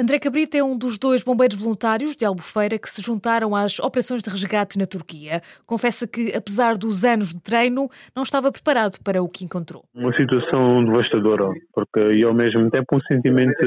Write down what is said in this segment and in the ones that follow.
André Cabrita é um dos dois bombeiros voluntários de Albufeira que se juntaram às operações de resgate na Turquia. Confessa que, apesar dos anos de treino, não estava preparado para o que encontrou. Uma situação devastadora, porque e ao mesmo tempo um sentimento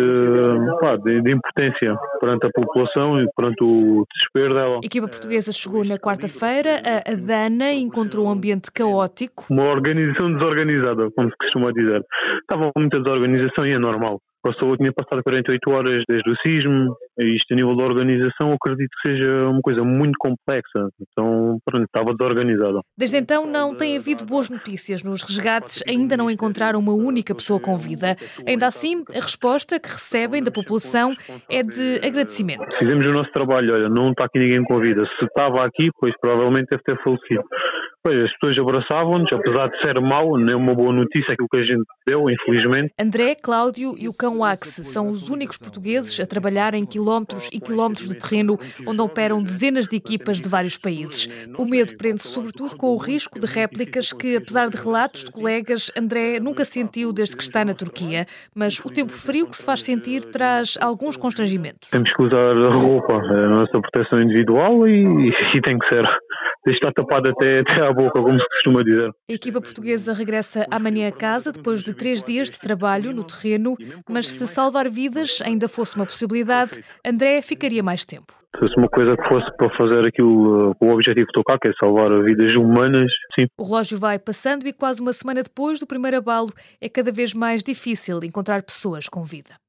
pá, de, de, impotência perante a população e perante o desespero dela. A equipa portuguesa chegou na quarta-feira. A Adana encontrou um ambiente caótico. Uma organização desorganizada, como se costuma dizer. Estava muita desorganização e é normal. Passou, tinha passado 48 horas desde o sismo, isto a nível da organização acredito que seja uma coisa muito complexa, então pronto, estava desorganizada. Desde então não tem havido boas notícias nos resgates, ainda não encontraram uma única pessoa com vida. Ainda assim, a resposta que recebem da população é de agradecimento. Fizemos o nosso trabalho, olha, não está aqui ninguém com vida, se estava aqui, pois provavelmente deve ter falecido. Pois, as pessoas abraçavam-nos, apesar de ser mau, não é uma boa notícia aquilo que a gente deu, infelizmente. André, Cláudio e o cão Axe são os únicos portugueses a trabalhar em quilómetros e quilómetros de terreno onde operam dezenas de equipas de vários países. O medo prende-se sobretudo com o risco de réplicas que, apesar de relatos de colegas, André nunca sentiu desde que está na Turquia. Mas o tempo frio que se faz sentir traz alguns constrangimentos. Temos que usar a roupa, a nossa proteção individual e, e tem que ser está tapado até, até à boca, como se costuma dizer. A equipa portuguesa regressa amanhã a casa depois de três dias de trabalho no terreno, mas se salvar vidas ainda fosse uma possibilidade, André ficaria mais tempo. Se uma coisa que fosse para fazer aquilo, o objetivo de tocar, que é salvar vidas humanas, sim. O relógio vai passando e quase uma semana depois do primeiro abalo é cada vez mais difícil encontrar pessoas com vida.